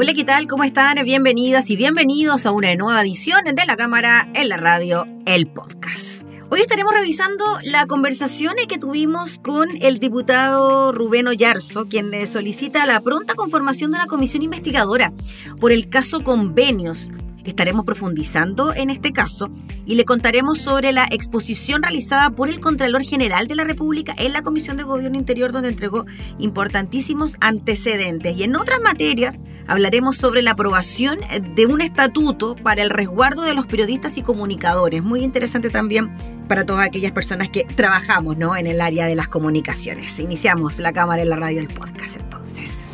Hola, ¿qué tal? ¿Cómo están? Bienvenidas y bienvenidos a una nueva edición de la Cámara en la Radio, el podcast. Hoy estaremos revisando la conversación que tuvimos con el diputado Rubén Ollarzo, quien solicita la pronta conformación de una comisión investigadora por el caso convenios Estaremos profundizando en este caso y le contaremos sobre la exposición realizada por el Contralor General de la República en la Comisión de Gobierno Interior, donde entregó importantísimos antecedentes. Y en otras materias hablaremos sobre la aprobación de un estatuto para el resguardo de los periodistas y comunicadores. Muy interesante también para todas aquellas personas que trabajamos ¿no? en el área de las comunicaciones. Iniciamos la cámara en la radio del podcast entonces.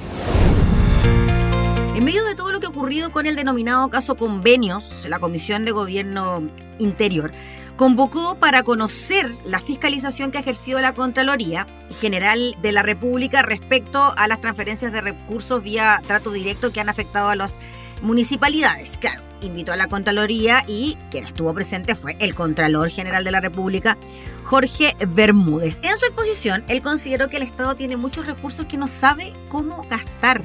En medio de todo lo que ha ocurrido con el denominado caso convenios, la Comisión de Gobierno Interior convocó para conocer la fiscalización que ha ejercido la Contraloría General de la República respecto a las transferencias de recursos vía trato directo que han afectado a las municipalidades. Claro, invitó a la Contraloría y quien estuvo presente fue el Contralor General de la República, Jorge Bermúdez. En su exposición, él consideró que el Estado tiene muchos recursos que no sabe cómo gastar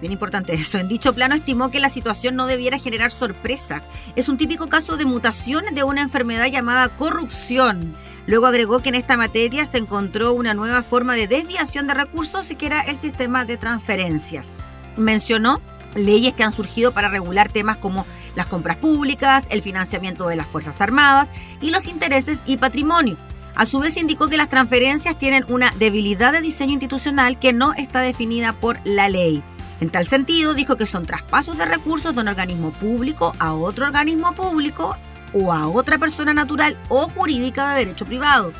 Bien importante eso. En dicho plano estimó que la situación no debiera generar sorpresa. Es un típico caso de mutación de una enfermedad llamada corrupción. Luego agregó que en esta materia se encontró una nueva forma de desviación de recursos que era el sistema de transferencias. Mencionó leyes que han surgido para regular temas como las compras públicas, el financiamiento de las Fuerzas Armadas y los intereses y patrimonio. A su vez indicó que las transferencias tienen una debilidad de diseño institucional que no está definida por la ley. En tal sentido, dijo que son traspasos de recursos de un organismo público a otro organismo público o a otra persona natural o jurídica de derecho privado.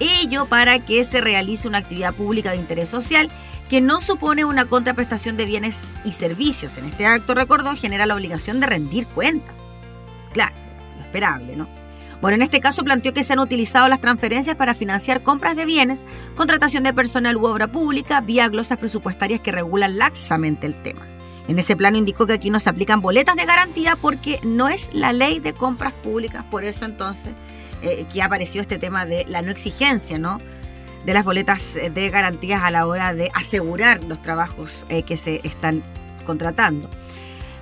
Ello para que se realice una actividad pública de interés social que no supone una contraprestación de bienes y servicios. En este acto, recordó, genera la obligación de rendir cuenta. Claro, lo esperable, ¿no? Bueno, en este caso planteó que se han utilizado las transferencias para financiar compras de bienes, contratación de personal u obra pública, vía glosas presupuestarias que regulan laxamente el tema. En ese plano indicó que aquí no se aplican boletas de garantía porque no es la ley de compras públicas, por eso entonces eh, que apareció este tema de la no exigencia, ¿no? De las boletas de garantías a la hora de asegurar los trabajos eh, que se están contratando,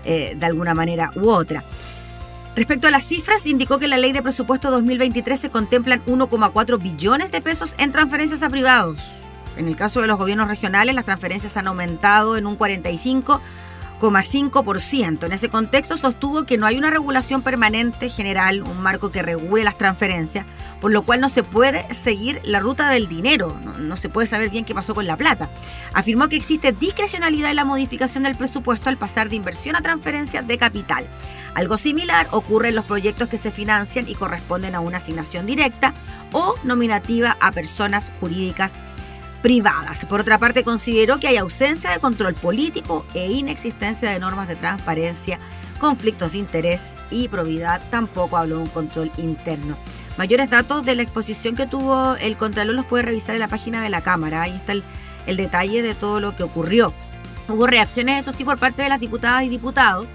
eh, de alguna manera u otra. Respecto a las cifras, indicó que en la ley de presupuesto 2023 se contemplan 1,4 billones de pesos en transferencias a privados. En el caso de los gobiernos regionales, las transferencias han aumentado en un 45 en ese contexto sostuvo que no hay una regulación permanente general, un marco que regule las transferencias, por lo cual no se puede seguir la ruta del dinero, no, se puede saber bien qué pasó con la plata. Afirmó que existe discrecionalidad en la modificación del presupuesto al pasar de inversión a transferencias de capital. Algo similar ocurre en los proyectos que se financian y corresponden a una asignación directa o nominativa a personas jurídicas privadas. Por otra parte, consideró que hay ausencia de control político e inexistencia de normas de transparencia, conflictos de interés y probidad. Tampoco habló de un control interno. Mayores datos de la exposición que tuvo el Contralor los puede revisar en la página de la Cámara. Ahí está el, detalle de todo lo que ocurrió. Hubo reacciones, eso sí, por parte de las diputadas y diputados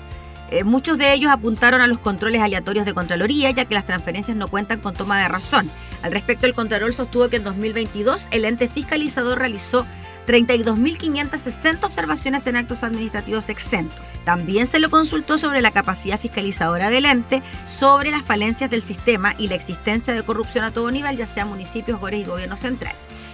eh, muchos de ellos apuntaron a los controles aleatorios de Contraloría, ya que las transferencias no cuentan con toma de razón. Al respecto, el Contralor sostuvo que en 2022 el ente fiscalizador realizó 32.560 observaciones en actos administrativos exentos. También se lo consultó sobre la capacidad fiscalizadora del ente, sobre las falencias del sistema y la existencia de corrupción a todo nivel, ya sea municipios, gores y gobierno central.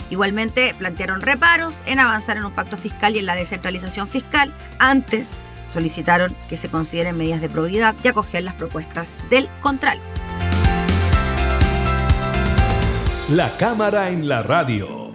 Igualmente plantearon reparos en avanzar en un pacto fiscal y en la descentralización fiscal antes solicitaron que se consideren medidas de probidad y acoger las propuestas del Contral. La cámara en la radio.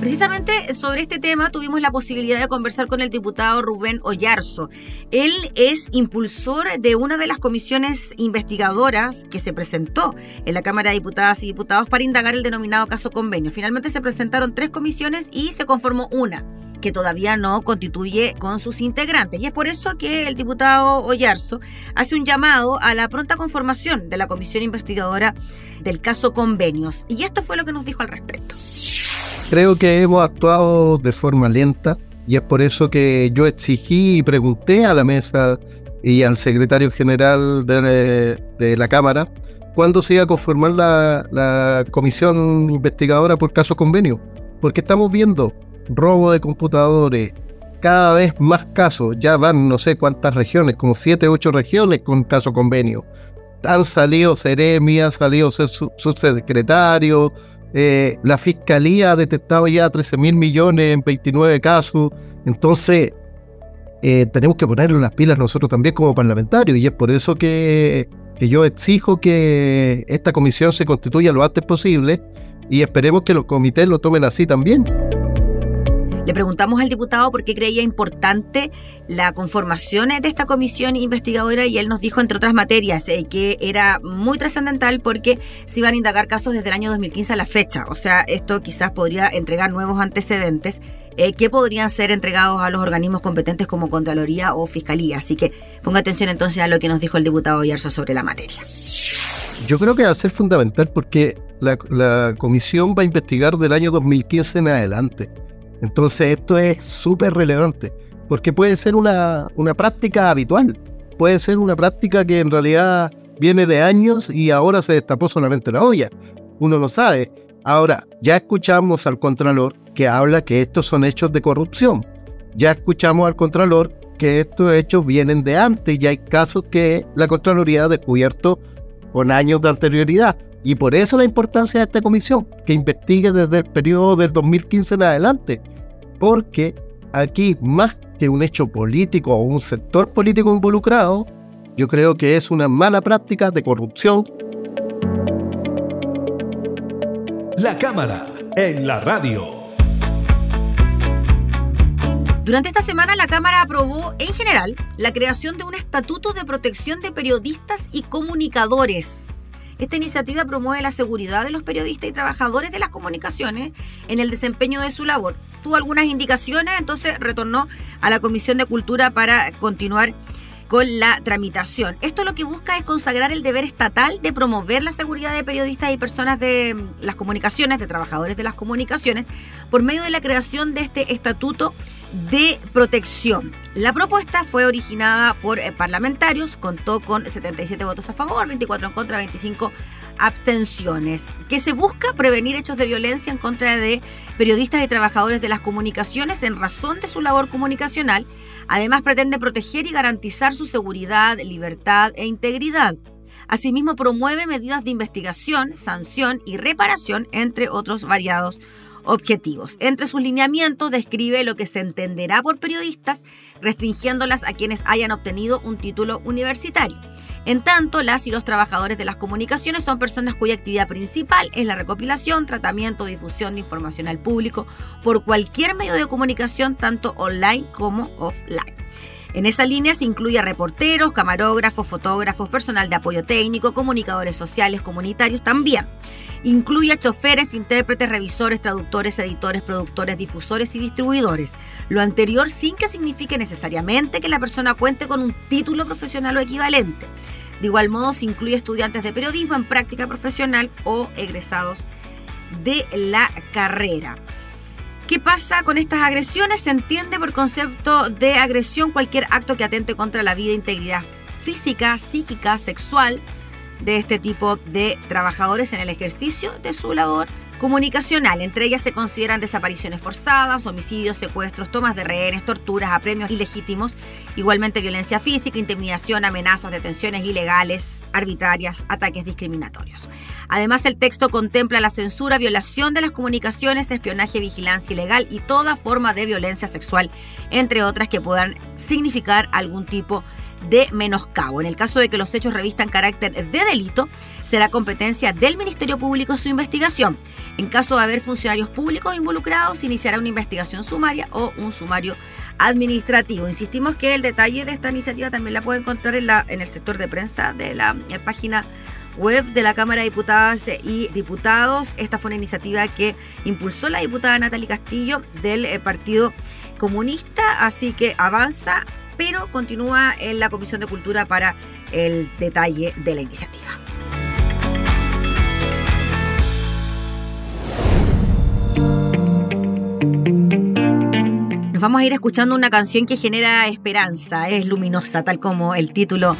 Precisamente sobre este tema tuvimos la posibilidad de conversar con el diputado Rubén Ollarzo. Él es impulsor de una de las comisiones investigadoras que se presentó en la Cámara de Diputadas y Diputados para indagar el denominado caso convenio. Finalmente se presentaron tres comisiones y se conformó una que todavía no constituye con sus integrantes. Y es por eso que el diputado Oyarzo hace un llamado a la pronta conformación de la comisión investigadora del caso Convenios. Y esto fue lo que nos dijo al respecto. Creo que hemos actuado de forma lenta y es por eso que yo exigí y pregunté a la mesa y al secretario general de, la Cámara cuándo se iba a conformar la, la comisión investigadora por caso convenio. Porque estamos viendo robo de computadores, cada vez más casos, ya van no sé cuántas regiones, como 7, 8 regiones con caso convenio. Han salido Ceremi, han salido subsecretarios, eh, la fiscalía ha detectado ya 13 mil millones en 29 casos. Entonces, eh, tenemos que ponerle las pilas nosotros también como parlamentarios, y es por eso que, que yo exijo que esta comisión se constituya lo antes posible y esperemos que los comités lo tomen así también. Le preguntamos al diputado por qué creía importante la conformación de esta comisión investigadora y él nos dijo, entre otras materias, eh, que era muy trascendental porque se iban a indagar casos desde el año 2015 a la fecha. O sea, esto quizás podría entregar nuevos antecedentes eh, que podrían ser entregados a los organismos competentes como Contraloría o Fiscalía. Así que ponga atención entonces a lo que nos dijo el diputado Yarza sobre la materia. Yo creo que va a ser fundamental porque la, la comisión va a investigar del año 2015 en adelante. Entonces esto es súper relevante, porque puede ser una, una práctica habitual, puede ser una práctica que en realidad viene de años y ahora se destapó solamente la olla. Uno lo sabe. Ahora, ya escuchamos al Contralor que habla que estos son hechos de corrupción. Ya escuchamos al Contralor que estos hechos vienen de antes y hay casos que la Contraloría ha descubierto con años de anterioridad. Y por eso la importancia de esta comisión, que investigue desde el periodo del 2015 en adelante. Porque aquí, más que un hecho político o un sector político involucrado, yo creo que es una mala práctica de corrupción. La Cámara en la radio. Durante esta semana la Cámara aprobó en general la creación de un estatuto de protección de periodistas y comunicadores esta iniciativa promueve la seguridad de los periodistas y trabajadores de las comunicaciones en el desempeño de su labor. Tuvo algunas indicaciones, entonces retornó a la Comisión de Cultura para continuar con la tramitación. Esto lo que busca es consagrar el deber estatal de promover la seguridad de periodistas y personas de las comunicaciones, de trabajadores de las comunicaciones, por medio de la creación de este estatuto de protección. La propuesta fue originada por eh, parlamentarios, contó con 77 votos a favor, 24 en contra, 25 abstenciones, que se busca prevenir hechos de violencia en contra de periodistas y trabajadores de las comunicaciones en razón de su labor comunicacional. Además, pretende proteger y garantizar su seguridad, libertad e integridad. Asimismo, promueve medidas de investigación, sanción y reparación, entre otros variados objetivos. Entre sus lineamientos describe lo que se entenderá por periodistas, restringiéndolas a quienes hayan obtenido un título universitario. En tanto, las y los trabajadores de las comunicaciones son personas cuya actividad principal es la recopilación, tratamiento, difusión de información al público por cualquier medio de comunicación, tanto online como offline. En esa línea se incluye a reporteros, camarógrafos, fotógrafos, personal de apoyo técnico, comunicadores sociales, comunitarios también. Incluye a choferes, intérpretes, revisores, traductores, editores, productores, difusores y distribuidores. Lo anterior sin que signifique necesariamente que la persona cuente con un título profesional o equivalente. De igual modo, se incluye estudiantes de periodismo en práctica profesional o egresados de la carrera. ¿Qué pasa con estas agresiones? Se entiende por concepto de agresión cualquier acto que atente contra la vida integridad física, psíquica, sexual, de este tipo de trabajadores en el ejercicio de su labor comunicacional. Entre ellas se consideran desapariciones forzadas, homicidios, secuestros, tomas de rehenes, torturas, apremios ilegítimos, igualmente violencia física, intimidación, amenazas, detenciones ilegales, arbitrarias, ataques discriminatorios. Además, el texto contempla la censura, violación de las comunicaciones, espionaje, vigilancia ilegal y toda forma de violencia sexual, entre otras que puedan significar algún tipo de de menoscabo. En el caso de que los hechos revistan carácter de delito, será competencia del Ministerio Público su investigación. En caso de haber funcionarios públicos involucrados, se iniciará una investigación sumaria o un sumario administrativo. Insistimos que el detalle de esta iniciativa también la puede encontrar en, en el sector de prensa de la, eh, página web de la Cámara de Diputadas y Diputados. Esta fue una iniciativa que impulsó la diputada Natalie Castillo del eh, Partido comunista, así que avanza, pero continúa en la Comisión de Cultura para el detalle de la iniciativa. Nos vamos a ir escuchando una canción que genera esperanza, es luminosa, tal como el título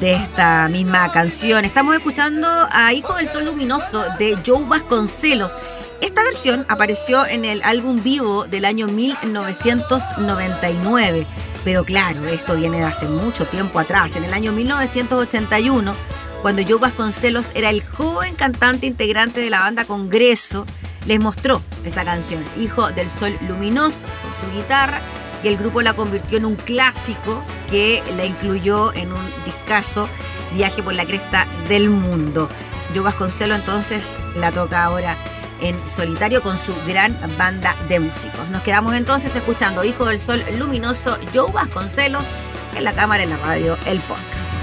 de esta misma canción. Estamos escuchando a Hijo del Sol Luminoso de Joe Vasconcelos. Esta versión apareció en el álbum vivo del año 1999, pero claro, esto viene de hace mucho tiempo atrás, en el año 1981, cuando Joe Vasconcelos era el joven cantante integrante de la banda Congreso les mostró esta canción, Hijo del Sol Luminoso, con su guitarra, y el grupo la convirtió en un clásico que la incluyó en un discazo Viaje por la Cresta del Mundo. Joe Vasconcelo entonces la toca ahora en solitario con su gran banda de músicos. Nos quedamos entonces escuchando Hijo del Sol Luminoso, Joe Vasconcelos, en la cámara, en la radio, el podcast.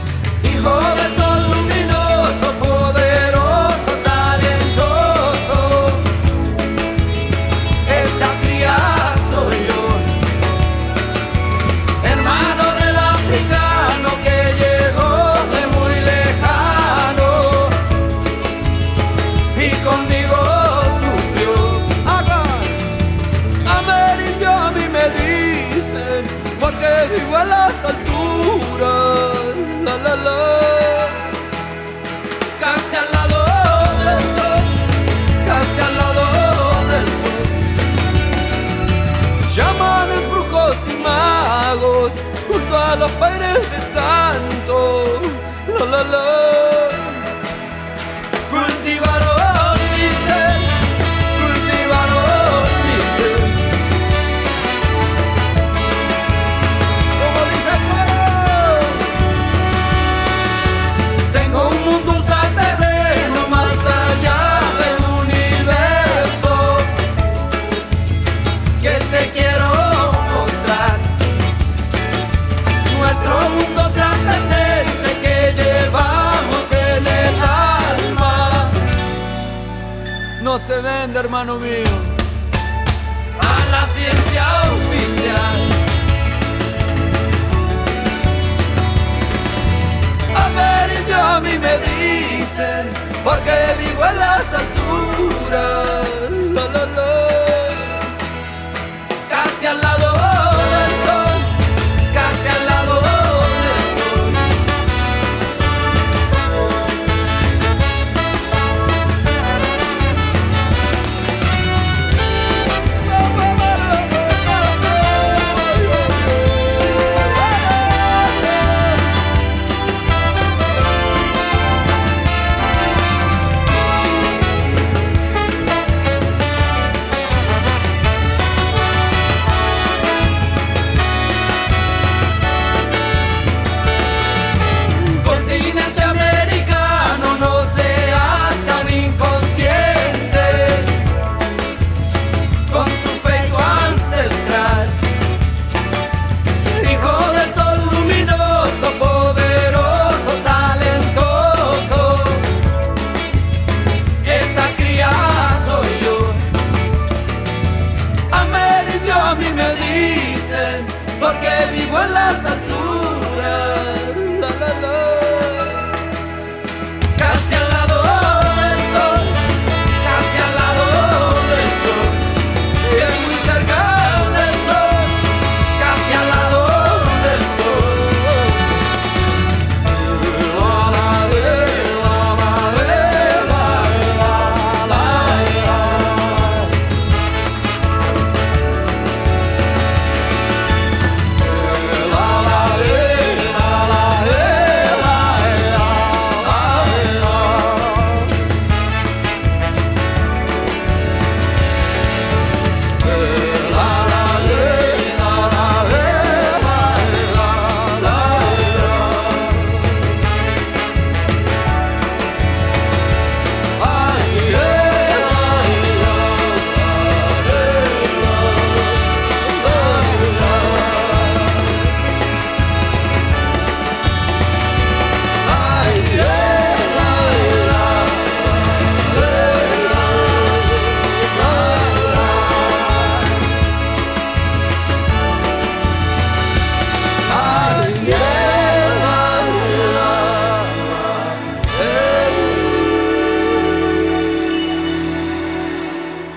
A los padres de santo. La la la. No se vende, hermano mío, a la ciencia oficial. Amerindio a mí me dicen porque vivo en las alturas. La, la, la. Casi al lado a mí me dicen, porque vivo en las alturas.